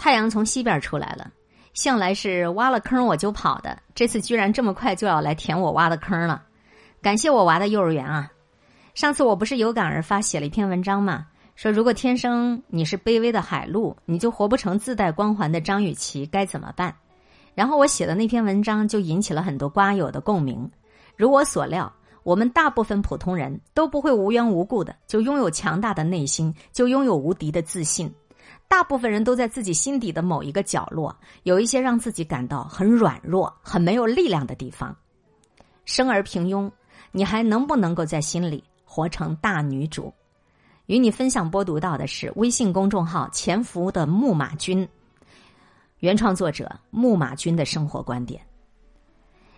太阳从西边出来了，向来是挖了坑我就跑的，这次居然这么快就要来填我挖的坑了。感谢我娃的幼儿园啊！上次我不是有感而发写了一篇文章吗？说如果天生你是卑微的海陆，你就活不成自带光环的张雨绮，该怎么办？然后我写的那篇文章就引起了很多瓜友的共鸣。如我所料，我们大部分普通人都不会无缘无故的就拥有强大的内心，就拥有无敌的自信。大部分人都在自己心底的某一个角落，有一些让自己感到很软弱、很没有力量的地方。生而平庸。你还能不能够在心里活成大女主？与你分享播读到的是微信公众号“潜伏的木马君”原创作者木马君的生活观点。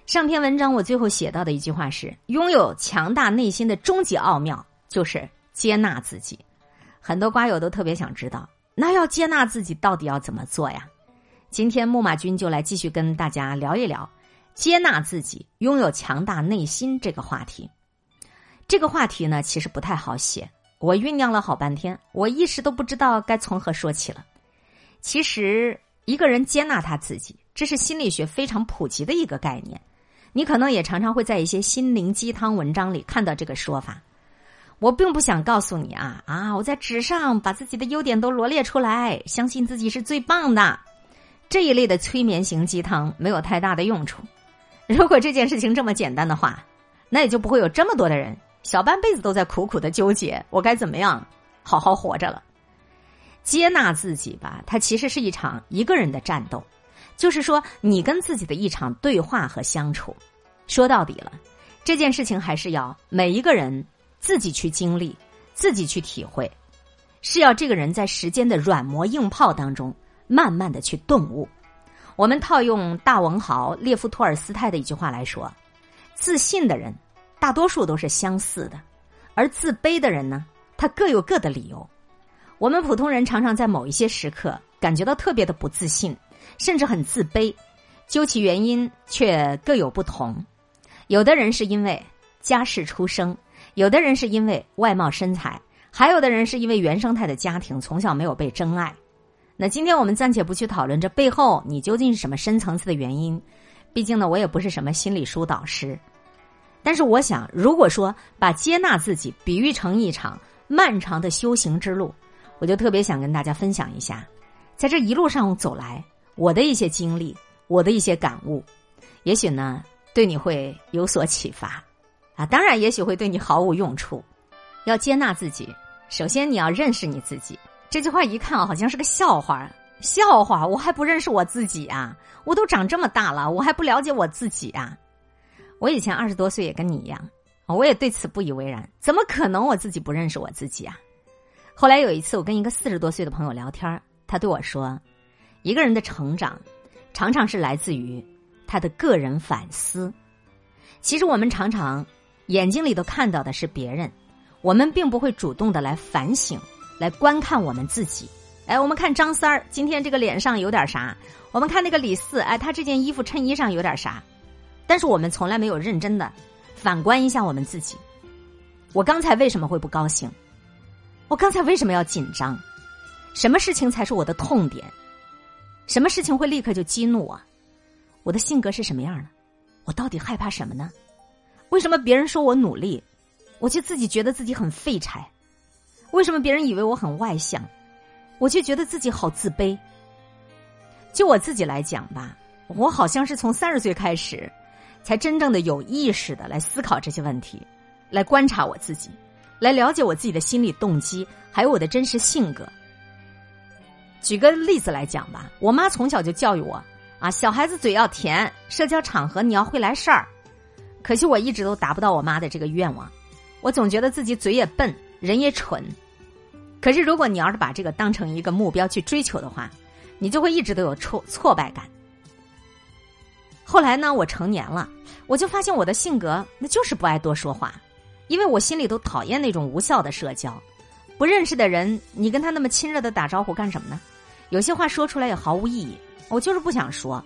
上篇文章我最后写到的一句话是：拥有强大内心的终极奥妙就是接纳自己。很多瓜友都特别想知道，那要接纳自己到底要怎么做呀？今天木马君就来继续跟大家聊一聊。接纳自己，拥有强大内心这个话题，这个话题呢，其实不太好写。我酝酿了好半天，我一时都不知道该从何说起了。其实，一个人接纳他自己，这是心理学非常普及的一个概念。你可能也常常会在一些心灵鸡汤文章里看到这个说法。我并不想告诉你啊啊，我在纸上把自己的优点都罗列出来，相信自己是最棒的。这一类的催眠型鸡汤没有太大的用处。如果这件事情这么简单的话，那也就不会有这么多的人小半辈子都在苦苦的纠结我该怎么样好好活着了。接纳自己吧，它其实是一场一个人的战斗，就是说你跟自己的一场对话和相处。说到底了，这件事情还是要每一个人自己去经历，自己去体会，是要这个人在时间的软磨硬泡当中慢慢的去顿悟。我们套用大文豪列夫·托尔斯泰的一句话来说：“自信的人大多数都是相似的，而自卑的人呢，他各有各的理由。我们普通人常常在某一些时刻感觉到特别的不自信，甚至很自卑，究其原因却各有不同。有的人是因为家世出生，有的人是因为外貌身材，还有的人是因为原生态的家庭从小没有被真爱。”那今天我们暂且不去讨论这背后你究竟是什么深层次的原因，毕竟呢，我也不是什么心理疏导师。但是我想，如果说把接纳自己比喻成一场漫长的修行之路，我就特别想跟大家分享一下，在这一路上走来我的一些经历，我的一些感悟，也许呢对你会有所启发啊，当然也许会对你毫无用处。要接纳自己，首先你要认识你自己。这句话一看啊，好像是个笑话。笑话，我还不认识我自己啊！我都长这么大了，我还不了解我自己啊！我以前二十多岁也跟你一样，我也对此不以为然。怎么可能我自己不认识我自己啊？后来有一次，我跟一个四十多岁的朋友聊天，他对我说：“一个人的成长，常常是来自于他的个人反思。其实我们常常眼睛里头看到的是别人，我们并不会主动的来反省。”来观看我们自己，哎，我们看张三儿今天这个脸上有点啥？我们看那个李四，哎，他这件衣服衬衣上有点啥？但是我们从来没有认真的反观一下我们自己。我刚才为什么会不高兴？我刚才为什么要紧张？什么事情才是我的痛点？什么事情会立刻就激怒我？我的性格是什么样的？我到底害怕什么呢？为什么别人说我努力，我就自己觉得自己很废柴？为什么别人以为我很外向，我却觉得自己好自卑？就我自己来讲吧，我好像是从三十岁开始，才真正的有意识的来思考这些问题，来观察我自己，来了解我自己的心理动机，还有我的真实性格。举个例子来讲吧，我妈从小就教育我啊，小孩子嘴要甜，社交场合你要会来事儿。可惜我一直都达不到我妈的这个愿望，我总觉得自己嘴也笨，人也蠢。可是，如果你要是把这个当成一个目标去追求的话，你就会一直都有挫挫败感。后来呢，我成年了，我就发现我的性格那就是不爱多说话，因为我心里都讨厌那种无效的社交。不认识的人，你跟他那么亲热的打招呼干什么呢？有些话说出来也毫无意义，我就是不想说。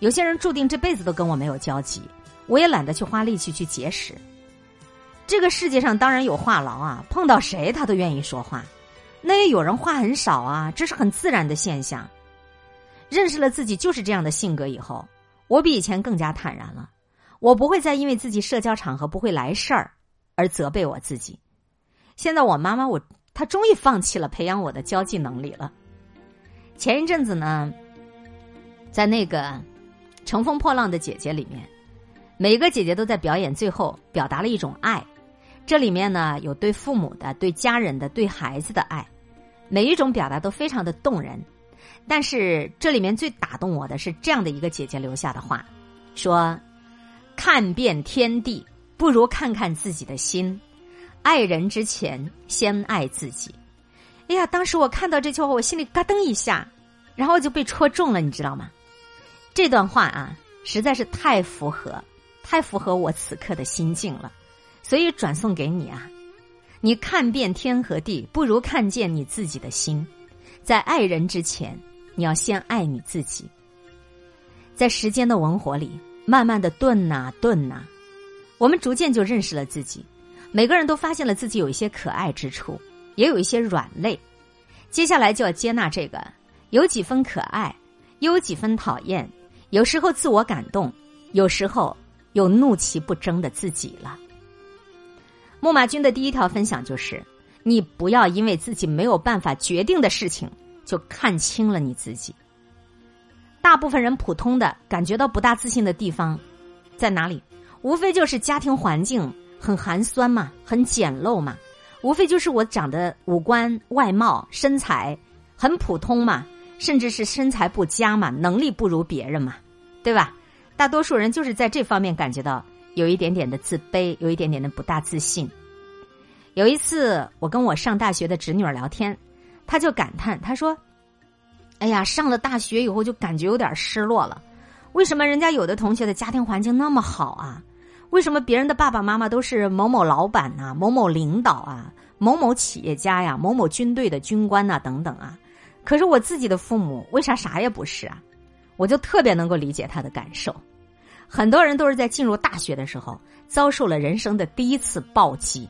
有些人注定这辈子都跟我没有交集，我也懒得去花力气去结识。这个世界上当然有话痨啊，碰到谁他都愿意说话。那也有人话很少啊，这是很自然的现象。认识了自己就是这样的性格以后，我比以前更加坦然了。我不会再因为自己社交场合不会来事儿而责备我自己。现在我妈妈，我她终于放弃了培养我的交际能力了。前一阵子呢，在那个《乘风破浪的姐姐》里面，每个姐姐都在表演，最后表达了一种爱。这里面呢，有对父母的、对家人的、对孩子的爱，每一种表达都非常的动人。但是这里面最打动我的是这样的一个姐姐留下的话，说。看遍天地，不如看看自己的心。爱人之前，先爱自己。哎呀，当时我看到这句话，我心里咯噔一下，然后就被戳中了，你知道吗？这段话啊，实在是太符合，太符合我此刻的心境了，所以转送给你啊。你看遍天和地，不如看见你自己的心。在爱人之前，你要先爱你自己。在时间的文火里。慢慢的炖呐炖呐，我们逐渐就认识了自己。每个人都发现了自己有一些可爱之处，也有一些软肋。接下来就要接纳这个，有几分可爱，又有几分讨厌。有时候自我感动，有时候有怒其不争的自己了。木马君的第一条分享就是：你不要因为自己没有办法决定的事情，就看清了你自己。大部分人普通的感觉到不大自信的地方，在哪里？无非就是家庭环境很寒酸嘛，很简陋嘛。无非就是我长得五官、外貌、身材很普通嘛，甚至是身材不佳嘛，能力不如别人嘛，对吧？大多数人就是在这方面感觉到有一点点的自卑，有一点点的不大自信。有一次，我跟我上大学的侄女儿聊天，她就感叹，她说。哎呀，上了大学以后就感觉有点失落了。为什么人家有的同学的家庭环境那么好啊？为什么别人的爸爸妈妈都是某某老板呐、某某领导啊、某某企业家呀、某某军队的军官呐等等啊？可是我自己的父母为啥啥也不是啊？我就特别能够理解他的感受。很多人都是在进入大学的时候遭受了人生的第一次暴击。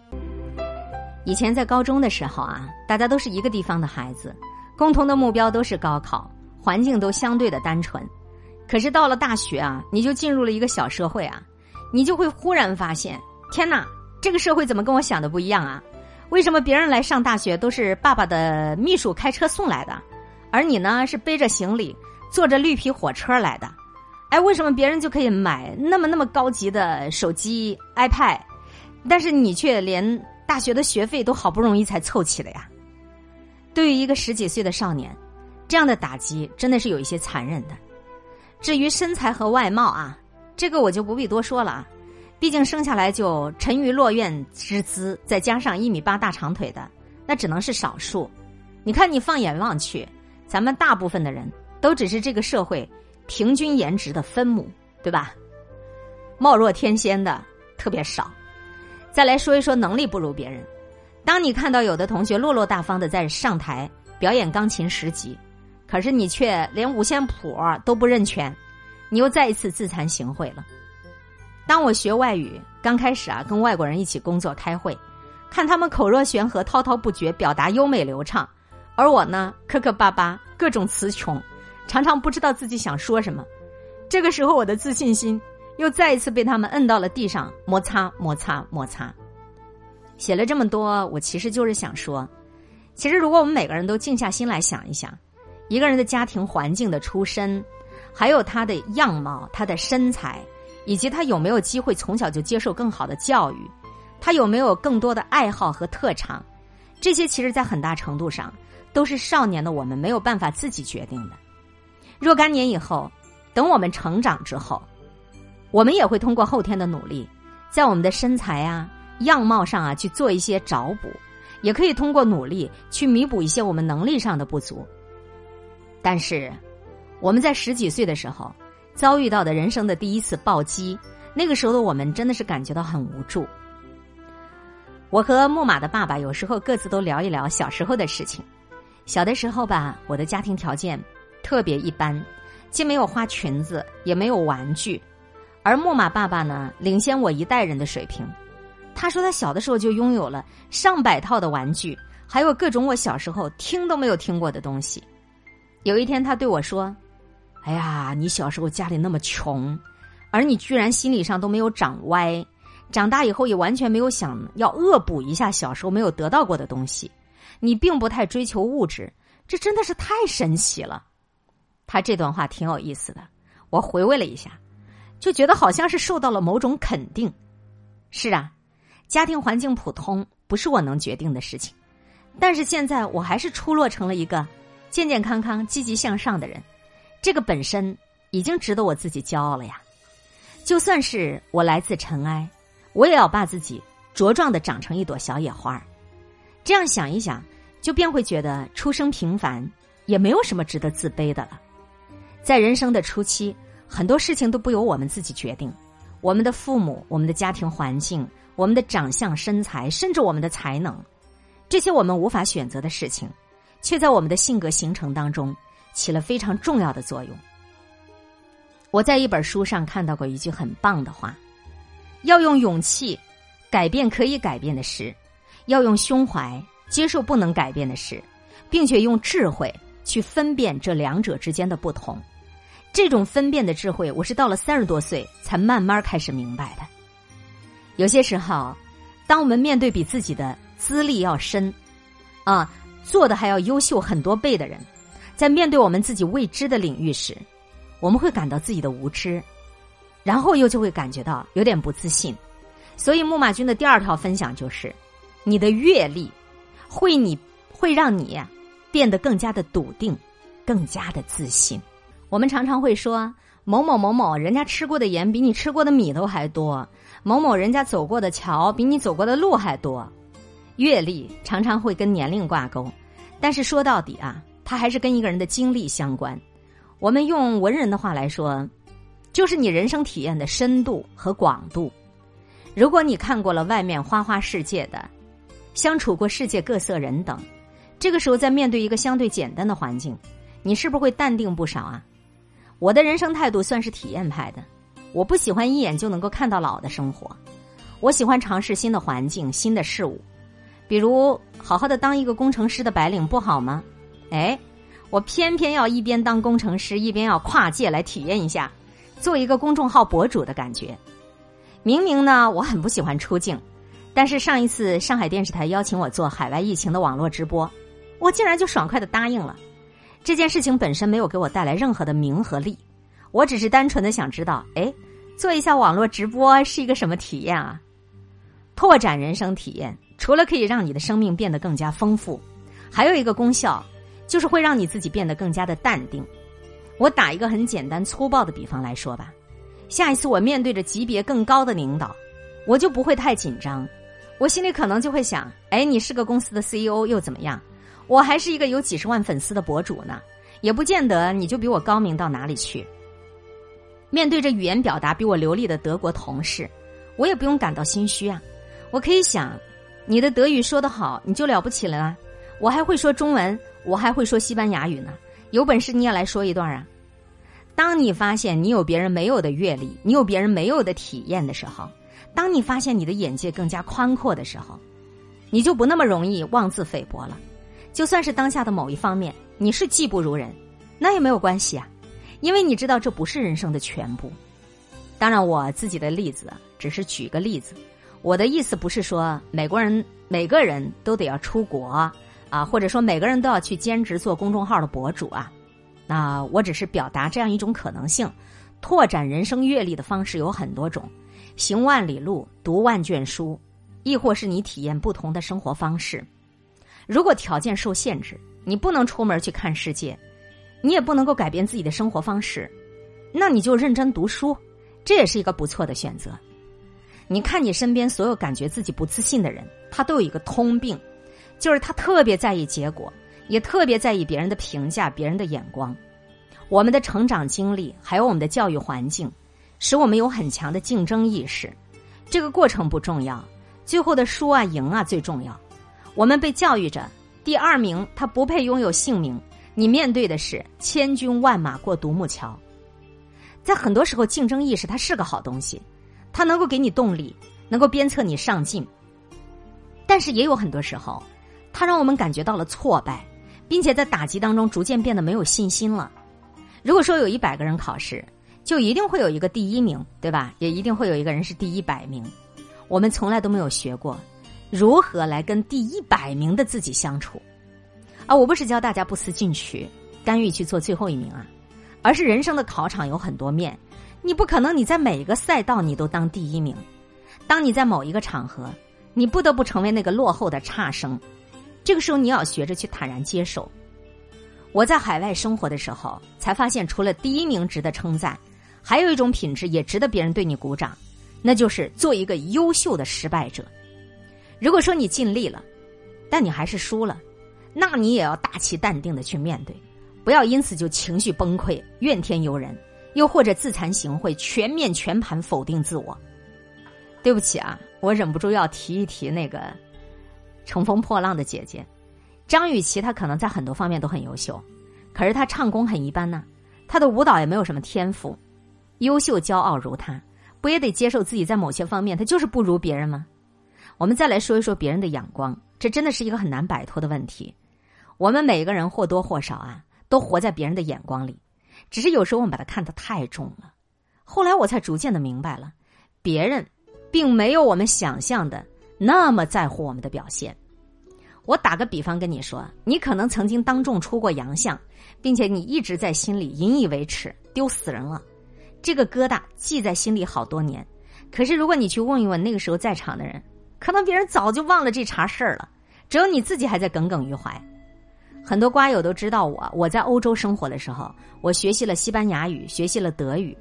以前在高中的时候啊，大家都是一个地方的孩子。共同的目标都是高考，环境都相对的单纯。可是到了大学啊，你就进入了一个小社会啊，你就会忽然发现，天哪，这个社会怎么跟我想的不一样啊？为什么别人来上大学都是爸爸的秘书开车送来的，而你呢是背着行李坐着绿皮火车来的？哎，为什么别人就可以买那么那么高级的手机 iPad，但是你却连大学的学费都好不容易才凑齐了呀？对于一个十几岁的少年，这样的打击真的是有一些残忍的。至于身材和外貌啊，这个我就不必多说了啊，毕竟生下来就沉鱼落雁之姿，再加上一米八大长腿的，那只能是少数。你看，你放眼望去，咱们大部分的人都只是这个社会平均颜值的分母，对吧？貌若天仙的特别少。再来说一说能力不如别人。当你看到有的同学落落大方的在上台表演钢琴十级，可是你却连五线谱都不认全，你又再一次自惭形秽了。当我学外语刚开始啊，跟外国人一起工作开会，看他们口若悬河、滔滔不绝，表达优美流畅，而我呢磕磕巴巴、各种词穷，常常不知道自己想说什么。这个时候，我的自信心又再一次被他们摁到了地上，摩擦、摩擦、摩擦。写了这么多，我其实就是想说，其实如果我们每个人都静下心来想一想，一个人的家庭环境的出身，还有他的样貌、他的身材，以及他有没有机会从小就接受更好的教育，他有没有更多的爱好和特长，这些其实在很大程度上都是少年的我们没有办法自己决定的。若干年以后，等我们成长之后，我们也会通过后天的努力，在我们的身材啊。样貌上啊，去做一些找补，也可以通过努力去弥补一些我们能力上的不足。但是，我们在十几岁的时候遭遇到的人生的第一次暴击，那个时候的我们真的是感觉到很无助。我和木马的爸爸有时候各自都聊一聊小时候的事情。小的时候吧，我的家庭条件特别一般，既没有花裙子，也没有玩具，而木马爸爸呢，领先我一代人的水平。他说他小的时候就拥有了上百套的玩具，还有各种我小时候听都没有听过的东西。有一天，他对我说：“哎呀，你小时候家里那么穷，而你居然心理上都没有长歪，长大以后也完全没有想要恶补一下小时候没有得到过的东西，你并不太追求物质，这真的是太神奇了。他这段话挺有意思的，我回味了一下，就觉得好像是受到了某种肯定。是啊，家庭环境普通不是我能决定的事情，但是现在我还是出落成了一个健健康康、积极向上的人。这个本身已经值得我自己骄傲了呀！就算是我来自尘埃，我也要把自己茁壮的长成一朵小野花这样想一想，就便会觉得出生平凡也没有什么值得自卑的了。在人生的初期，很多事情都不由我们自己决定，我们的父母、我们的家庭环境、我们的长相、身材，甚至我们的才能，这些我们无法选择的事情，却在我们的性格形成当中。起了非常重要的作用。我在一本书上看到过一句很棒的话：要用勇气改变可以改变的事，要用胸怀接受不能改变的事，并且用智慧去分辨这两者之间的不同。这种分辨的智慧，我是到了三十多岁才慢慢开始明白的。有些时候，当我们面对比自己的资历要深啊，做的还要优秀很多倍的人。在面对我们自己未知的领域时，我们会感到自己的无知，然后又就会感觉到有点不自信。所以木马君的第二条分享就是：你的阅历会你会让你变得更加的笃定，更加的自信。我们常常会说某某某某人家吃过的盐比你吃过的米都还多，某某人家走过的桥比你走过的路还多。阅历常常会跟年龄挂钩，但是说到底啊。它还是跟一个人的经历相关。我们用文人的话来说，就是你人生体验的深度和广度。如果你看过了外面花花世界的，相处过世界各色人等，这个时候在面对一个相对简单的环境，你是不是会淡定不少啊？我的人生态度算是体验派的，我不喜欢一眼就能够看到老的生活，我喜欢尝试新的环境、新的事物。比如，好好的当一个工程师的白领不好吗？哎，我偏偏要一边当工程师，一边要跨界来体验一下做一个公众号博主的感觉。明明呢，我很不喜欢出镜，但是上一次上海电视台邀请我做海外疫情的网络直播，我竟然就爽快的答应了。这件事情本身没有给我带来任何的名和利，我只是单纯的想知道，哎，做一下网络直播是一个什么体验啊？拓展人生体验，除了可以让你的生命变得更加丰富，还有一个功效。就是会让你自己变得更加的淡定。我打一个很简单粗暴的比方来说吧，下一次我面对着级别更高的领导，我就不会太紧张，我心里可能就会想：哎，你是个公司的 CEO 又怎么样？我还是一个有几十万粉丝的博主呢，也不见得你就比我高明到哪里去。面对着语言表达比我流利的德国同事，我也不用感到心虚啊，我可以想，你的德语说得好，你就了不起了啊。我还会说中文，我还会说西班牙语呢。有本事你也来说一段啊！当你发现你有别人没有的阅历，你有别人没有的体验的时候，当你发现你的眼界更加宽阔的时候，你就不那么容易妄自菲薄了。就算是当下的某一方面你是技不如人，那也没有关系啊，因为你知道这不是人生的全部。当然，我自己的例子只是举个例子，我的意思不是说美国人每个人都得要出国。啊，或者说每个人都要去兼职做公众号的博主啊，那我只是表达这样一种可能性。拓展人生阅历的方式有很多种，行万里路，读万卷书，亦或是你体验不同的生活方式。如果条件受限制，你不能出门去看世界，你也不能够改变自己的生活方式，那你就认真读书，这也是一个不错的选择。你看你身边所有感觉自己不自信的人，他都有一个通病。就是他特别在意结果，也特别在意别人的评价、别人的眼光。我们的成长经历，还有我们的教育环境，使我们有很强的竞争意识。这个过程不重要，最后的输啊赢啊最重要。我们被教育着，第二名他不配拥有姓名。你面对的是千军万马过独木桥。在很多时候，竞争意识它是个好东西，它能够给你动力，能够鞭策你上进。但是也有很多时候。它让我们感觉到了挫败，并且在打击当中逐渐变得没有信心了。如果说有一百个人考试，就一定会有一个第一名，对吧？也一定会有一个人是第一百名。我们从来都没有学过如何来跟第一百名的自己相处。啊，我不是教大家不思进取，甘于去做最后一名啊，而是人生的考场有很多面，你不可能你在每一个赛道你都当第一名。当你在某一个场合，你不得不成为那个落后的差生，这个时候你要学着去坦然接受。我在海外生活的时候，才发现除了第一名值得称赞，还有一种品质也值得别人对你鼓掌，那就是做一个优秀的失败者。如果说你尽力了，但你还是输了。那你也要大气淡定的去面对，不要因此就情绪崩溃、怨天尤人，又或者自惭形秽、全面全盘否定自我。对不起啊，我忍不住要提一提那个乘风破浪的姐姐张雨绮，她可能在很多方面都很优秀，可是她唱功很一般呢，她的舞蹈也没有什么天赋。优秀骄傲如她，不也得接受自己在某些方面她就是不如别人吗？我们再来说一说别人的眼光，这真的是一个很难摆脱的问题。我们每个人或多或少啊，都活在别人的眼光里，只是有时候我们把它看得太重了。后来我才逐渐的明白了，别人并没有我们想象的那么在乎我们的表现。我打个比方跟你说，你可能曾经当众出过洋相，并且你一直在心里引以为耻，丢死人了，这个疙瘩记在心里好多年。可是如果你去问一问那个时候在场的人，可能别人早就忘了这茬事儿了，只有你自己还在耿耿于怀。很多瓜友都知道我，我在欧洲生活的时候，我学习了西班牙语，学习了德语，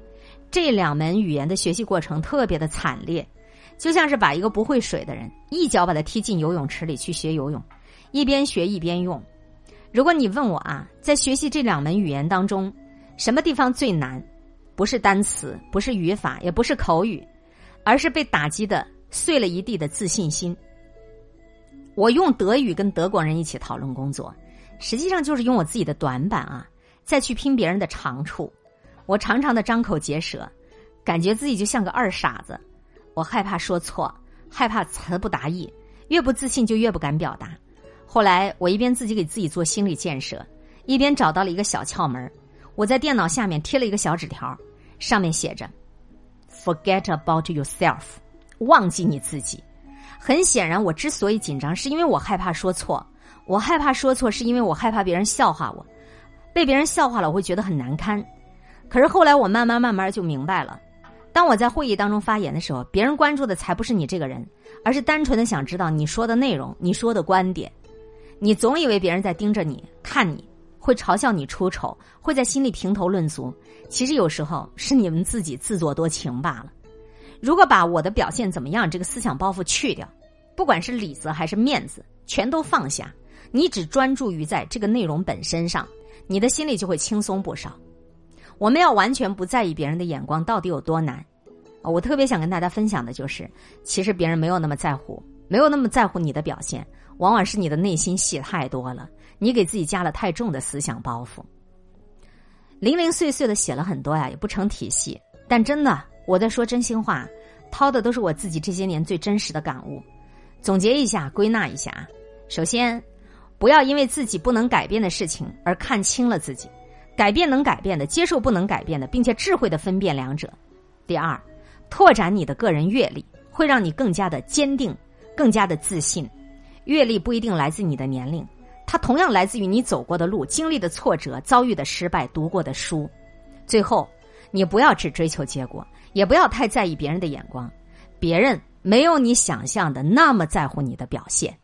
这两门语言的学习过程特别的惨烈，就像是把一个不会水的人一脚把他踢进游泳池里去学游泳，一边学一边用。如果你问我啊，在学习这两门语言当中，什么地方最难？不是单词，不是语法，也不是口语，而是被打击的碎了一地的自信心。我用德语跟德国人一起讨论工作。实际上就是用我自己的短板啊，再去拼别人的长处。我常常的张口结舌，感觉自己就像个二傻子。我害怕说错，害怕词不达意，越不自信就越不敢表达。后来我一边自己给自己做心理建设，一边找到了一个小窍门。我在电脑下面贴了一个小纸条，上面写着：“Forget about yourself，忘记你自己。”很显然，我之所以紧张，是因为我害怕说错。我害怕说错，是因为我害怕别人笑话我，被别人笑话了，我会觉得很难堪。可是后来我慢慢慢慢就明白了，当我在会议当中发言的时候，别人关注的才不是你这个人，而是单纯的想知道你说的内容、你说的观点。你总以为别人在盯着你看，你会嘲笑你出丑，会在心里评头论足。其实有时候是你们自己自作多情罢了。如果把我的表现怎么样这个思想包袱去掉，不管是里子还是面子，全都放下。你只专注于在这个内容本身上，你的心里就会轻松不少。我们要完全不在意别人的眼光到底有多难？我特别想跟大家分享的就是，其实别人没有那么在乎，没有那么在乎你的表现，往往是你的内心戏太多了，你给自己加了太重的思想包袱。零零碎碎的写了很多呀，也不成体系。但真的，我在说真心话，掏的都是我自己这些年最真实的感悟。总结一下，归纳一下啊，首先。不要因为自己不能改变的事情而看清了自己，改变能改变的，接受不能改变的，并且智慧的分辨两者。第二，拓展你的个人阅历，会让你更加的坚定，更加的自信。阅历不一定来自你的年龄，它同样来自于你走过的路、经历的挫折、遭遇的失败、读过的书。最后，你不要只追求结果，也不要太在意别人的眼光，别人没有你想象的那么在乎你的表现。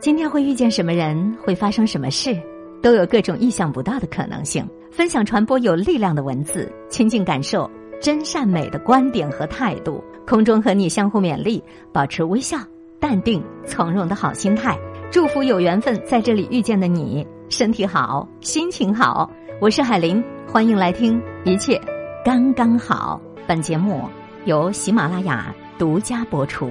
今天会遇见什么人，会发生什么事，都有各种意想不到的可能性。分享传播有力量的文字，亲近感受真善美的观点和态度。空中和你相互勉励，保持微笑、淡定、从容的好心态。祝福有缘分在这里遇见的你，身体好，心情好。我是海林，欢迎来听，一切刚刚好。本节目由喜马拉雅独家播出。